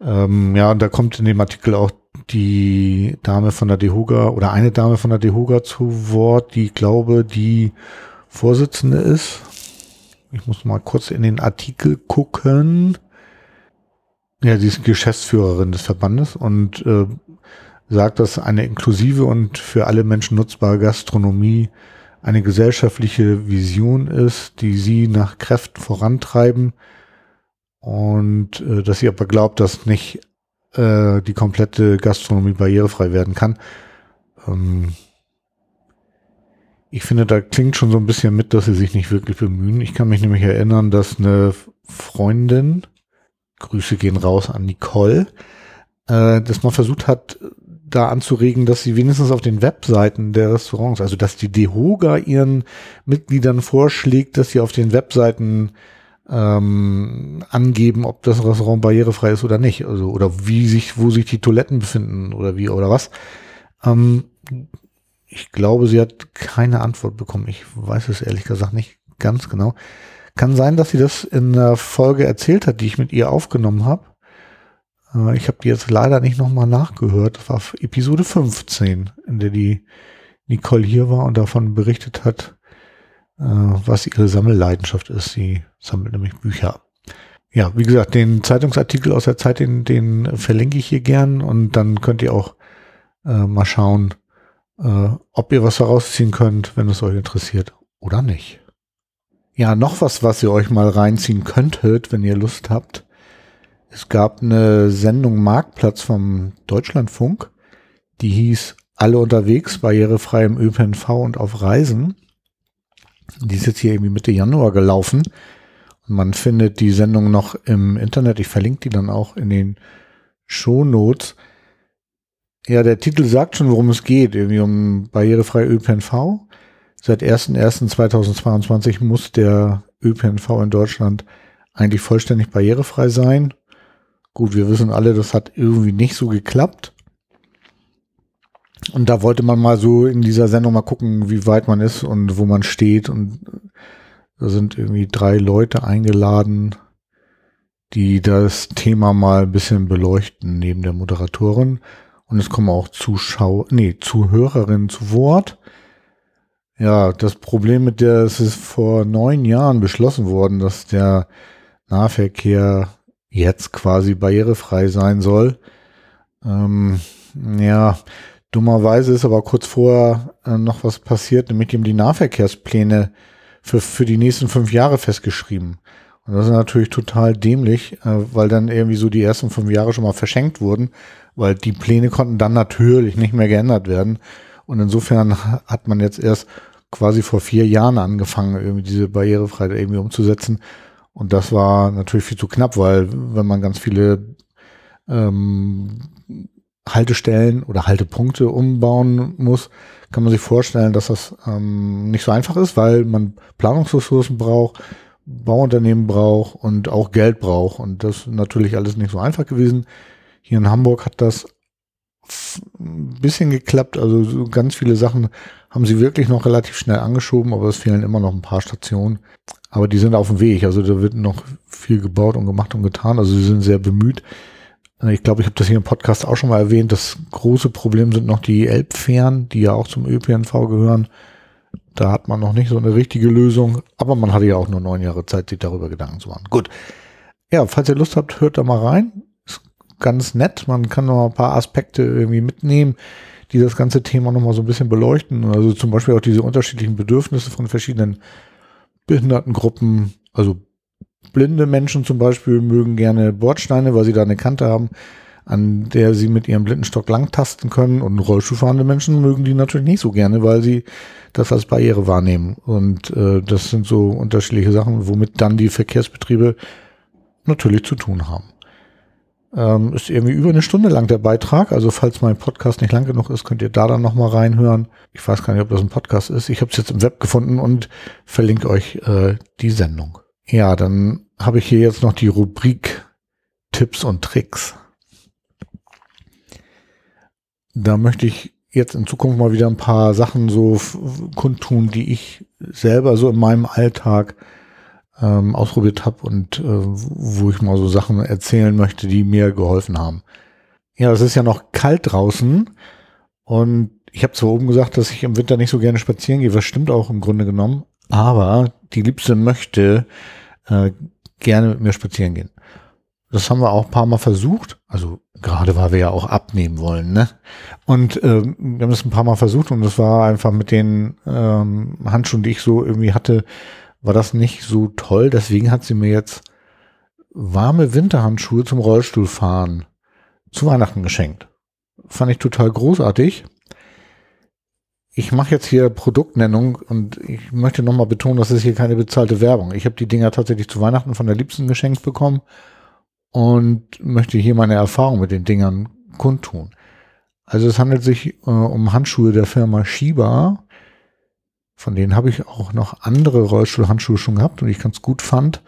Ähm, ja, und da kommt in dem Artikel auch die Dame von der Dehoga oder eine Dame von der Dehoga zu Wort, die glaube, die Vorsitzende ist. Ich muss mal kurz in den Artikel gucken. Ja, sie ist Geschäftsführerin des Verbandes und äh, sagt, dass eine inklusive und für alle Menschen nutzbare Gastronomie eine gesellschaftliche Vision ist, die sie nach Kräften vorantreiben und äh, dass sie aber glaubt, dass nicht äh, die komplette Gastronomie barrierefrei werden kann. Ähm, ich finde, da klingt schon so ein bisschen mit, dass sie sich nicht wirklich bemühen. Ich kann mich nämlich erinnern, dass eine Freundin Grüße gehen raus an Nicole, äh, dass man versucht hat, da anzuregen, dass sie wenigstens auf den Webseiten der Restaurants, also dass die DEHOGA ihren Mitgliedern vorschlägt, dass sie auf den Webseiten ähm, angeben, ob das Restaurant barrierefrei ist oder nicht, also oder wie sich, wo sich die Toiletten befinden oder wie oder was. Ähm, ich glaube, sie hat keine Antwort bekommen. Ich weiß es ehrlich gesagt nicht ganz genau. Kann sein, dass sie das in der Folge erzählt hat, die ich mit ihr aufgenommen habe. Äh, ich habe die jetzt leider nicht nochmal nachgehört. Das war Episode 15, in der die Nicole hier war und davon berichtet hat, äh, was ihre Sammelleidenschaft ist. Sie sammelt nämlich Bücher. Ja, wie gesagt, den Zeitungsartikel aus der Zeit, den, den verlinke ich hier gern und dann könnt ihr auch äh, mal schauen, äh, ob ihr was herausziehen könnt, wenn es euch interessiert oder nicht. Ja, noch was, was ihr euch mal reinziehen könntet, wenn ihr Lust habt. Es gab eine Sendung Marktplatz vom Deutschlandfunk, die hieß Alle unterwegs, barrierefrei im ÖPNV und auf Reisen. Die ist jetzt hier irgendwie Mitte Januar gelaufen. Man findet die Sendung noch im Internet. Ich verlinke die dann auch in den Shownotes. Ja, der Titel sagt schon, worum es geht. Irgendwie um barrierefrei ÖPNV. Seit 01.01.2022 muss der ÖPNV in Deutschland eigentlich vollständig barrierefrei sein. Gut, wir wissen alle, das hat irgendwie nicht so geklappt. Und da wollte man mal so in dieser Sendung mal gucken, wie weit man ist und wo man steht. Und da sind irgendwie drei Leute eingeladen, die das Thema mal ein bisschen beleuchten neben der Moderatorin. Und es kommen auch Zuschauer, nee, Zuhörerinnen zu Wort. Ja, das Problem mit der, es ist vor neun Jahren beschlossen worden, dass der Nahverkehr jetzt quasi barrierefrei sein soll. Ähm, ja, dummerweise ist aber kurz vorher äh, noch was passiert, nämlich die haben die Nahverkehrspläne für, für die nächsten fünf Jahre festgeschrieben. Und das ist natürlich total dämlich, äh, weil dann irgendwie so die ersten fünf Jahre schon mal verschenkt wurden, weil die Pläne konnten dann natürlich nicht mehr geändert werden. Und insofern hat man jetzt erst quasi vor vier Jahren angefangen, irgendwie diese Barrierefreiheit irgendwie umzusetzen. Und das war natürlich viel zu knapp, weil wenn man ganz viele ähm, Haltestellen oder Haltepunkte umbauen muss, kann man sich vorstellen, dass das ähm, nicht so einfach ist, weil man Planungsressourcen braucht, Bauunternehmen braucht und auch Geld braucht. Und das ist natürlich alles nicht so einfach gewesen. Hier in Hamburg hat das ein bisschen geklappt. Also so ganz viele Sachen haben sie wirklich noch relativ schnell angeschoben, aber es fehlen immer noch ein paar Stationen. Aber die sind auf dem Weg. Also da wird noch viel gebaut und gemacht und getan. Also sie sind sehr bemüht. Ich glaube, ich habe das hier im Podcast auch schon mal erwähnt. Das große Problem sind noch die Elbfähren, die ja auch zum ÖPNV gehören. Da hat man noch nicht so eine richtige Lösung, aber man hatte ja auch nur neun Jahre Zeit, sich darüber Gedanken zu machen. Gut. Ja, falls ihr Lust habt, hört da mal rein. Ganz nett. Man kann noch ein paar Aspekte irgendwie mitnehmen, die das ganze Thema noch mal so ein bisschen beleuchten. Also zum Beispiel auch diese unterschiedlichen Bedürfnisse von verschiedenen Behindertengruppen. Also blinde Menschen zum Beispiel mögen gerne Bordsteine, weil sie da eine Kante haben, an der sie mit ihrem Blindenstock langtasten können. Und Rollstuhlfahrende Menschen mögen die natürlich nicht so gerne, weil sie das als Barriere wahrnehmen. Und äh, das sind so unterschiedliche Sachen, womit dann die Verkehrsbetriebe natürlich zu tun haben. Ähm, ist irgendwie über eine Stunde lang der Beitrag. Also falls mein Podcast nicht lang genug ist, könnt ihr da dann nochmal reinhören. Ich weiß gar nicht, ob das ein Podcast ist. Ich habe es jetzt im Web gefunden und verlinke euch äh, die Sendung. Ja, dann habe ich hier jetzt noch die Rubrik Tipps und Tricks. Da möchte ich jetzt in Zukunft mal wieder ein paar Sachen so kundtun, die ich selber so in meinem Alltag ähm, ausprobiert habe und äh, wo ich mal so Sachen erzählen möchte, die mir geholfen haben. Ja, es ist ja noch kalt draußen und ich habe zwar oben gesagt, dass ich im Winter nicht so gerne spazieren gehe, was stimmt auch im Grunde genommen, aber die Liebste möchte äh, gerne mit mir spazieren gehen. Das haben wir auch ein paar Mal versucht. Also gerade weil wir ja auch abnehmen wollen, ne? Und ähm, wir haben es ein paar Mal versucht und das war einfach mit den ähm, Handschuhen, die ich so irgendwie hatte, war das nicht so toll. Deswegen hat sie mir jetzt warme Winterhandschuhe zum Rollstuhlfahren zu Weihnachten geschenkt. Fand ich total großartig. Ich mache jetzt hier Produktnennung und ich möchte nochmal betonen, das ist hier keine bezahlte Werbung. Ich habe die Dinger tatsächlich zu Weihnachten von der Liebsten geschenkt bekommen und möchte hier meine Erfahrung mit den Dingern kundtun. Also es handelt sich äh, um Handschuhe der Firma Shiba. Von denen habe ich auch noch andere Rollstuhlhandschuhe schon gehabt und ich ganz gut fand.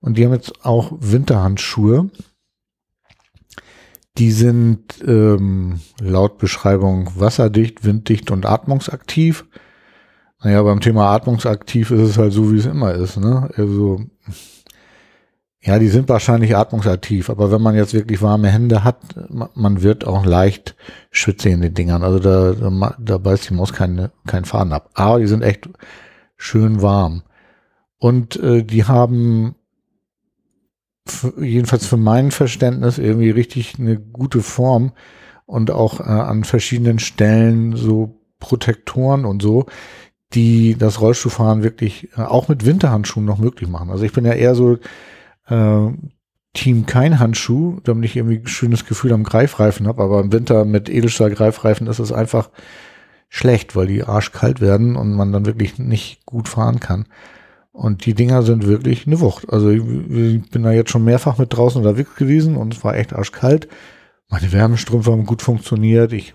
Und die haben jetzt auch Winterhandschuhe. Die sind ähm, laut Beschreibung wasserdicht, winddicht und atmungsaktiv. Naja, beim Thema atmungsaktiv ist es halt so, wie es immer ist. Ne? Also, ja, die sind wahrscheinlich atmungsaktiv, aber wenn man jetzt wirklich warme Hände hat, man wird auch leicht schwitzig in den Dingern. Also da, da, da beißt die Maus keinen kein Faden ab. Aber die sind echt schön warm. Und äh, die haben jedenfalls für mein Verständnis irgendwie richtig eine gute Form und auch äh, an verschiedenen Stellen so Protektoren und so, die das Rollstuhlfahren wirklich äh, auch mit Winterhandschuhen noch möglich machen. Also ich bin ja eher so äh, Team kein Handschuh, damit ich irgendwie ein schönes Gefühl am Greifreifen habe, aber im Winter mit Edelstahl-Greifreifen ist es einfach schlecht, weil die arschkalt werden und man dann wirklich nicht gut fahren kann. Und die Dinger sind wirklich eine Wucht. Also ich, ich bin da jetzt schon mehrfach mit draußen unterwegs gewesen und es war echt arschkalt. Meine Wärmestrümpfe haben gut funktioniert. Ich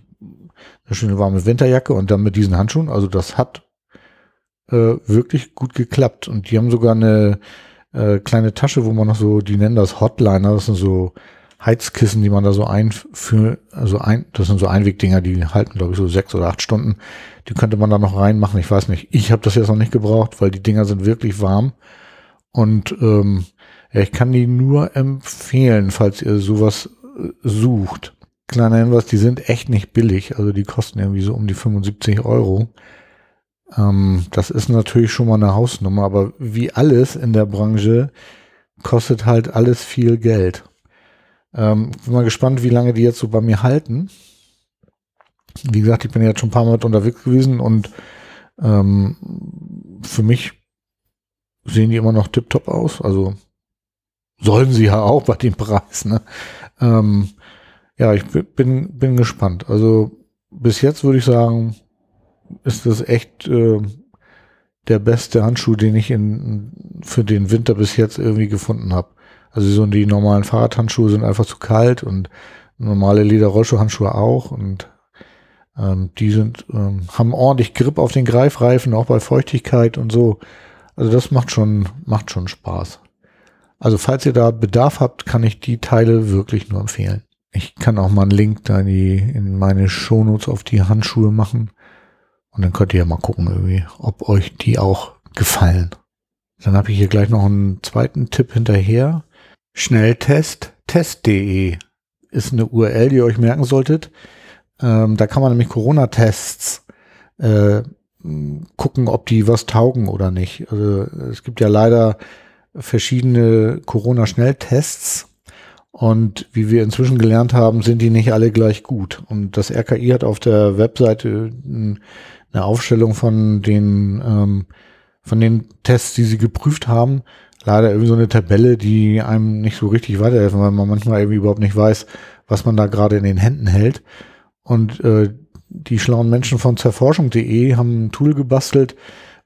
eine schöne warme Winterjacke und dann mit diesen Handschuhen. Also das hat äh, wirklich gut geklappt. Und die haben sogar eine äh, kleine Tasche, wo man noch so, die nennen das Hotliner, das sind so Heizkissen, die man da so einführt, also ein, das sind so Einwegdinger, die halten, glaube ich, so sechs oder acht Stunden. Die könnte man da noch reinmachen. Ich weiß nicht. Ich habe das jetzt noch nicht gebraucht, weil die Dinger sind wirklich warm. Und ähm, ja, ich kann die nur empfehlen, falls ihr sowas äh, sucht. Kleiner Hinweis, die sind echt nicht billig. Also die kosten irgendwie so um die 75 Euro. Ähm, das ist natürlich schon mal eine Hausnummer, aber wie alles in der Branche kostet halt alles viel Geld. Ähm, bin mal gespannt, wie lange die jetzt so bei mir halten. Wie gesagt, ich bin jetzt schon ein paar Mal unterwegs gewesen und ähm, für mich sehen die immer noch tiptop aus. Also sollen sie ja auch bei dem Preis. Ne? Ähm, ja, ich bin, bin gespannt. Also bis jetzt würde ich sagen, ist das echt äh, der beste Handschuh, den ich in, für den Winter bis jetzt irgendwie gefunden habe. Also so die normalen Fahrradhandschuhe sind einfach zu kalt und normale Lederrollschuhhandschuhe auch und ähm, die sind ähm, haben ordentlich Grip auf den Greifreifen, auch bei Feuchtigkeit und so. Also das macht schon macht schon Spaß. Also falls ihr da Bedarf habt, kann ich die Teile wirklich nur empfehlen. Ich kann auch mal einen Link da in, die, in meine Shownotes auf die Handschuhe machen. Und dann könnt ihr ja mal gucken, irgendwie, ob euch die auch gefallen. Dann habe ich hier gleich noch einen zweiten Tipp hinterher. Schnelltest test.de ist eine URL, die ihr euch merken solltet. Ähm, da kann man nämlich Corona-Tests äh, gucken, ob die was taugen oder nicht. Also es gibt ja leider verschiedene Corona-Schnelltests und wie wir inzwischen gelernt haben, sind die nicht alle gleich gut. Und das RKI hat auf der Webseite eine Aufstellung von den ähm, von den Tests, die sie geprüft haben, leider irgendwie so eine Tabelle, die einem nicht so richtig weiterhelfen, weil man manchmal irgendwie überhaupt nicht weiß, was man da gerade in den Händen hält. Und äh, die schlauen Menschen von zerforschung.de haben ein Tool gebastelt,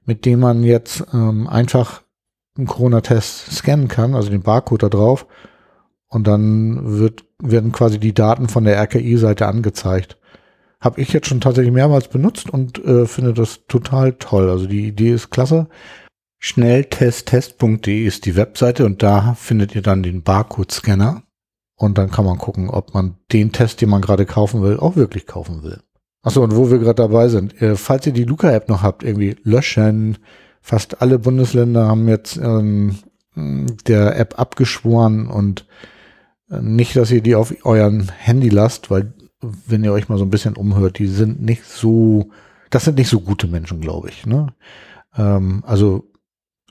mit dem man jetzt ähm, einfach einen Corona-Test scannen kann, also den Barcode da drauf, und dann wird, werden quasi die Daten von der RKI-Seite angezeigt. Habe ich jetzt schon tatsächlich mehrmals benutzt und äh, finde das total toll. Also die Idee ist klasse. Schnelltesttest.de ist die Webseite und da findet ihr dann den Barcode-Scanner. Und dann kann man gucken, ob man den Test, den man gerade kaufen will, auch wirklich kaufen will. Achso, und wo wir gerade dabei sind, äh, falls ihr die Luca-App noch habt, irgendwie löschen. Fast alle Bundesländer haben jetzt ähm, der App abgeschworen und äh, nicht, dass ihr die auf euren Handy lasst, weil wenn ihr euch mal so ein bisschen umhört, die sind nicht so, das sind nicht so gute Menschen, glaube ich. Ne? Ähm, also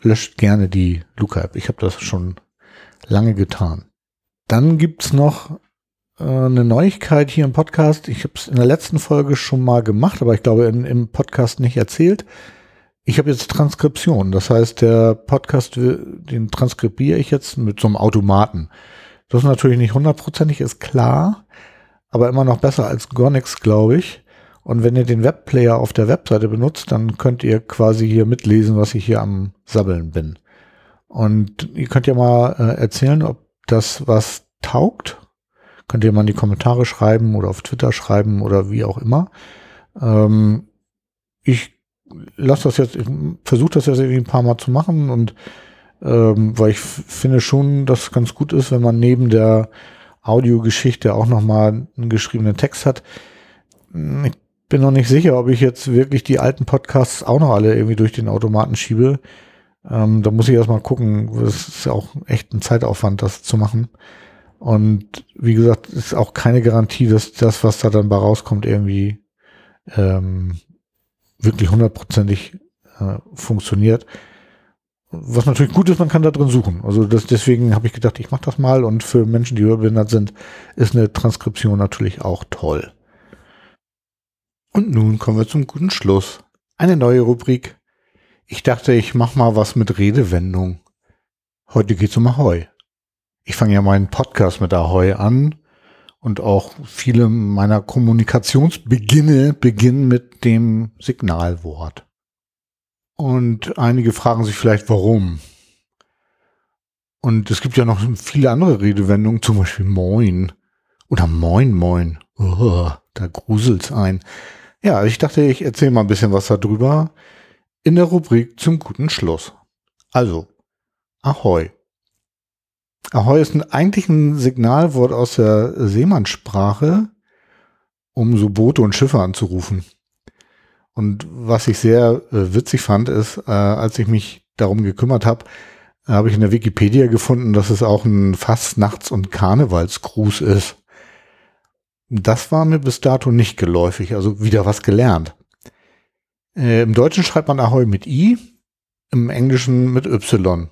löscht gerne die Luca-App. Ich habe das schon lange getan. Dann gibt's noch äh, eine Neuigkeit hier im Podcast. Ich habe es in der letzten Folge schon mal gemacht, aber ich glaube in, im Podcast nicht erzählt. Ich habe jetzt Transkription. Das heißt, der Podcast, den transkribiere ich jetzt mit so einem Automaten. Das ist natürlich nicht hundertprozentig, ist klar, aber immer noch besser als Gonix, glaube ich. Und wenn ihr den Webplayer auf der Webseite benutzt, dann könnt ihr quasi hier mitlesen, was ich hier am Sabbeln bin. Und ihr könnt ja mal äh, erzählen, ob das was taugt. Könnt ihr mal in die Kommentare schreiben oder auf Twitter schreiben oder wie auch immer. Ähm, ich lasse das jetzt, versuche das jetzt irgendwie ein paar Mal zu machen und ähm, weil ich finde schon, dass es ganz gut ist, wenn man neben der Audiogeschichte auch nochmal einen geschriebenen Text hat. Ich bin noch nicht sicher, ob ich jetzt wirklich die alten Podcasts auch noch alle irgendwie durch den Automaten schiebe. Ähm, da muss ich erstmal gucken. Das ist ja auch echt ein Zeitaufwand, das zu machen. Und wie gesagt, ist auch keine Garantie, dass das, was da dann bei rauskommt, irgendwie ähm, wirklich hundertprozentig äh, funktioniert. Was natürlich gut ist, man kann da drin suchen. Also das, deswegen habe ich gedacht, ich mache das mal. Und für Menschen, die überbehindert sind, ist eine Transkription natürlich auch toll. Und nun kommen wir zum guten Schluss. Eine neue Rubrik. Ich dachte, ich mache mal was mit Redewendung. Heute geht's um Ahoi. Ich fange ja meinen Podcast mit Ahoi an und auch viele meiner Kommunikationsbeginne beginnen mit dem Signalwort. Und einige fragen sich vielleicht, warum. Und es gibt ja noch viele andere Redewendungen, zum Beispiel Moin oder Moin Moin. Oh, da gruselt's ein. Ja, ich dachte, ich erzähle mal ein bisschen was darüber in der Rubrik zum guten Schluss. Also, Ahoi. Ahoi ist ein, eigentlich ein Signalwort aus der Seemannssprache, um so Boote und Schiffe anzurufen. Und was ich sehr äh, witzig fand, ist, äh, als ich mich darum gekümmert habe, habe ich in der Wikipedia gefunden, dass es auch ein Fastnachts- und Karnevalsgruß ist. Das war mir bis dato nicht geläufig, also wieder was gelernt. Äh, Im Deutschen schreibt man Ahoi mit I, im Englischen mit Y.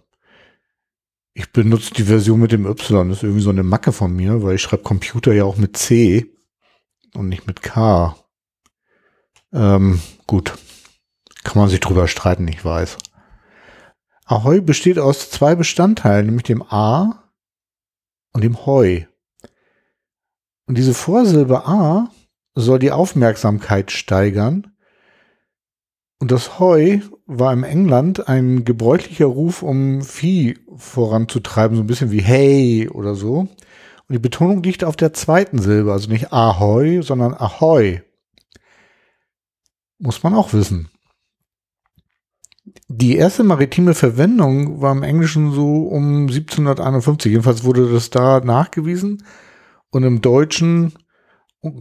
Ich benutze die Version mit dem Y, das ist irgendwie so eine Macke von mir, weil ich schreibe Computer ja auch mit C und nicht mit K. Ähm, gut. Kann man sich drüber streiten, ich weiß. Ahoi besteht aus zwei Bestandteilen, nämlich dem A und dem Heu. Und diese Vorsilbe A soll die Aufmerksamkeit steigern. Und das Heu war im England ein gebräuchlicher Ruf, um Vieh voranzutreiben, so ein bisschen wie Hey oder so. Und die Betonung liegt auf der zweiten Silbe, also nicht Ahoi, sondern Ahoi. Muss man auch wissen. Die erste maritime Verwendung war im Englischen so um 1751. Jedenfalls wurde das da nachgewiesen. Und im Deutschen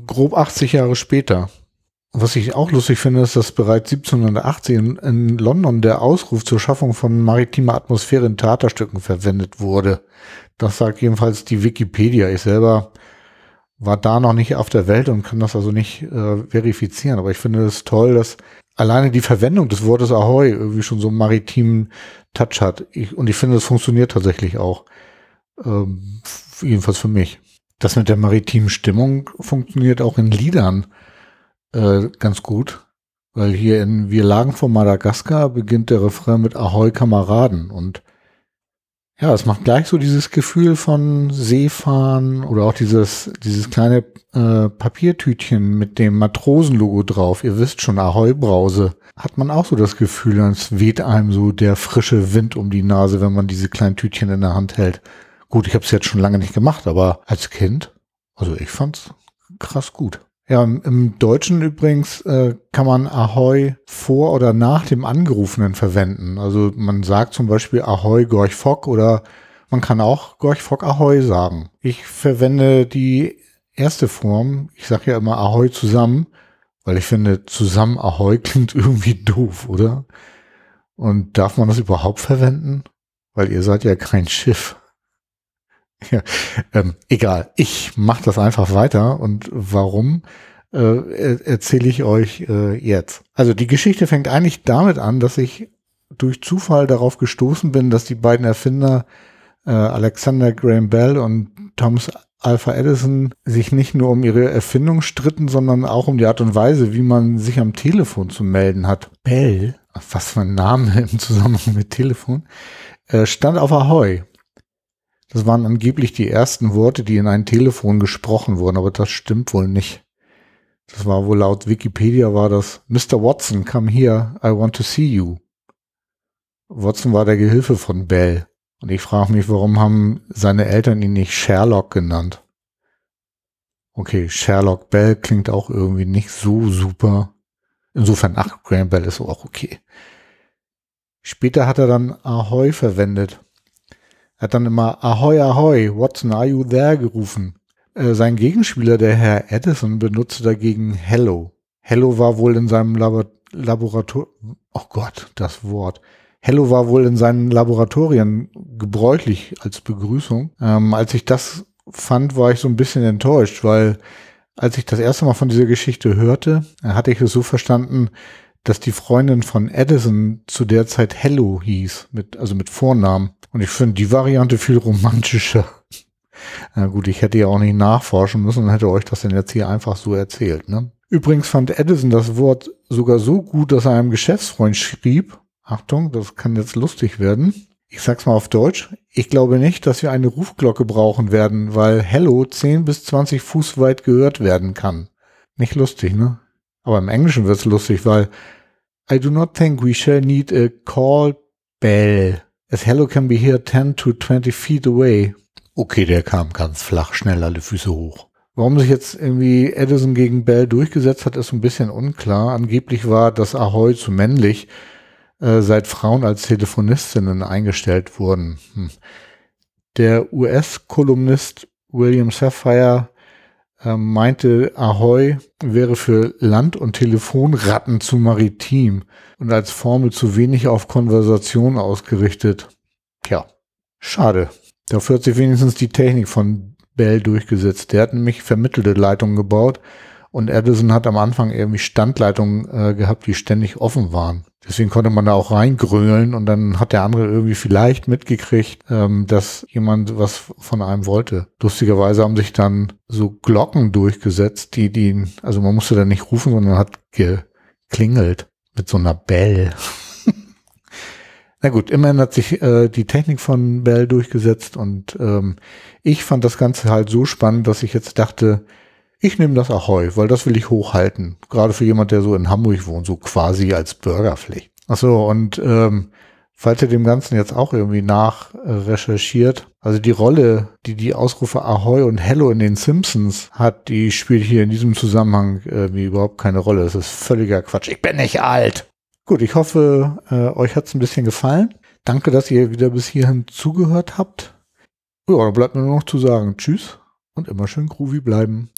grob 80 Jahre später. Was ich auch lustig finde, ist, dass bereits 1780 in, in London der Ausruf zur Schaffung von maritimer Atmosphäre in Theaterstücken verwendet wurde. Das sagt jedenfalls die Wikipedia. Ich selber war da noch nicht auf der Welt und kann das also nicht äh, verifizieren. Aber ich finde es toll, dass alleine die Verwendung des Wortes Ahoi irgendwie schon so einen maritimen Touch hat. Ich, und ich finde, es funktioniert tatsächlich auch. Ähm, jedenfalls für mich. Das mit der maritimen Stimmung funktioniert auch in Liedern äh, ganz gut. Weil hier in Wir lagen vor Madagaskar beginnt der Refrain mit Ahoi Kameraden und ja, es macht gleich so dieses Gefühl von Seefahren oder auch dieses, dieses kleine äh, Papiertütchen mit dem Matrosenlogo drauf. Ihr wisst schon, Ahoi Brause. Hat man auch so das Gefühl, als weht einem so der frische Wind um die Nase, wenn man diese kleinen Tütchen in der Hand hält. Gut, ich habe es jetzt schon lange nicht gemacht, aber als Kind, also ich fand's krass gut. Ja, im Deutschen übrigens äh, kann man Ahoi vor oder nach dem Angerufenen verwenden. Also man sagt zum Beispiel Ahoi Gorch Fock oder man kann auch Gorch Fock Ahoi sagen. Ich verwende die erste Form. Ich sage ja immer Ahoi zusammen, weil ich finde, zusammen Ahoi klingt irgendwie doof, oder? Und darf man das überhaupt verwenden? Weil ihr seid ja kein Schiff. Ja, ähm, egal, ich mache das einfach weiter und warum äh, erzähle ich euch äh, jetzt. Also die Geschichte fängt eigentlich damit an, dass ich durch Zufall darauf gestoßen bin, dass die beiden Erfinder äh, Alexander Graham Bell und Thomas Alpha Edison sich nicht nur um ihre Erfindung stritten, sondern auch um die Art und Weise, wie man sich am Telefon zu melden hat. Bell, was für ein Name im Zusammenhang mit Telefon, äh, stand auf Ahoi. Das waren angeblich die ersten Worte, die in ein Telefon gesprochen wurden, aber das stimmt wohl nicht. Das war wohl laut Wikipedia war das Mr. Watson, come here, I want to see you. Watson war der Gehilfe von Bell. Und ich frage mich, warum haben seine Eltern ihn nicht Sherlock genannt? Okay, Sherlock Bell klingt auch irgendwie nicht so super. Insofern, ach, Graham Bell ist auch okay. Später hat er dann Ahoy verwendet. Er hat dann immer Ahoy, Ahoy, Watson, are you there gerufen. Äh, sein Gegenspieler, der Herr Edison, benutzte dagegen Hello. Hello war wohl in seinem Labor Laborator, oh Gott, das Wort. Hello war wohl in seinen Laboratorien gebräuchlich als Begrüßung. Ähm, als ich das fand, war ich so ein bisschen enttäuscht, weil als ich das erste Mal von dieser Geschichte hörte, hatte ich es so verstanden, dass die Freundin von Edison zu der Zeit Hello hieß, mit, also mit Vornamen. Und ich finde die Variante viel romantischer. Na gut, ich hätte ja auch nicht nachforschen müssen und hätte euch das denn jetzt hier einfach so erzählt. Ne? Übrigens fand Edison das Wort sogar so gut, dass er einem Geschäftsfreund schrieb, Achtung, das kann jetzt lustig werden. Ich sag's mal auf Deutsch. Ich glaube nicht, dass wir eine Rufglocke brauchen werden, weil Hello 10 bis 20 Fuß weit gehört werden kann. Nicht lustig, ne? Aber im Englischen wird's lustig, weil I do not think we shall need a call bell, as Hello can be here 10 to 20 feet away. Okay, der kam ganz flach, schnell alle Füße hoch. Warum sich jetzt irgendwie Edison gegen Bell durchgesetzt hat, ist ein bisschen unklar. Angeblich war das Ahoy zu männlich, äh, seit Frauen als Telefonistinnen eingestellt wurden. Hm. Der US-Kolumnist William Sapphire äh, meinte, Ahoy wäre für Land- und Telefonratten zu maritim und als Formel zu wenig auf Konversation ausgerichtet. Tja, schade. Dafür hat sich wenigstens die Technik von Bell durchgesetzt. Der hat nämlich vermittelte Leitungen gebaut und Edison hat am Anfang irgendwie Standleitungen äh, gehabt, die ständig offen waren. Deswegen konnte man da auch reingrölen und dann hat der andere irgendwie vielleicht mitgekriegt, ähm, dass jemand was von einem wollte. Lustigerweise haben sich dann so Glocken durchgesetzt, die, die, also man musste da nicht rufen, sondern hat geklingelt mit so einer Bell. Na gut, immerhin hat sich äh, die Technik von Bell durchgesetzt und ähm, ich fand das Ganze halt so spannend, dass ich jetzt dachte, ich nehme das Ahoi, weil das will ich hochhalten. Gerade für jemand, der so in Hamburg wohnt, so quasi als Bürgerpflicht. Achso, und ähm, falls ihr dem Ganzen jetzt auch irgendwie nachrecherchiert, also die Rolle, die die Ausrufe Ahoi und Hello in den Simpsons hat, die spielt hier in diesem Zusammenhang irgendwie überhaupt keine Rolle. Das ist völliger Quatsch. Ich bin nicht alt. Gut, ich hoffe, äh, euch hat's ein bisschen gefallen. Danke, dass ihr wieder bis hierhin zugehört habt. Ja, dann bleibt mir nur noch zu sagen Tschüss und immer schön groovy bleiben.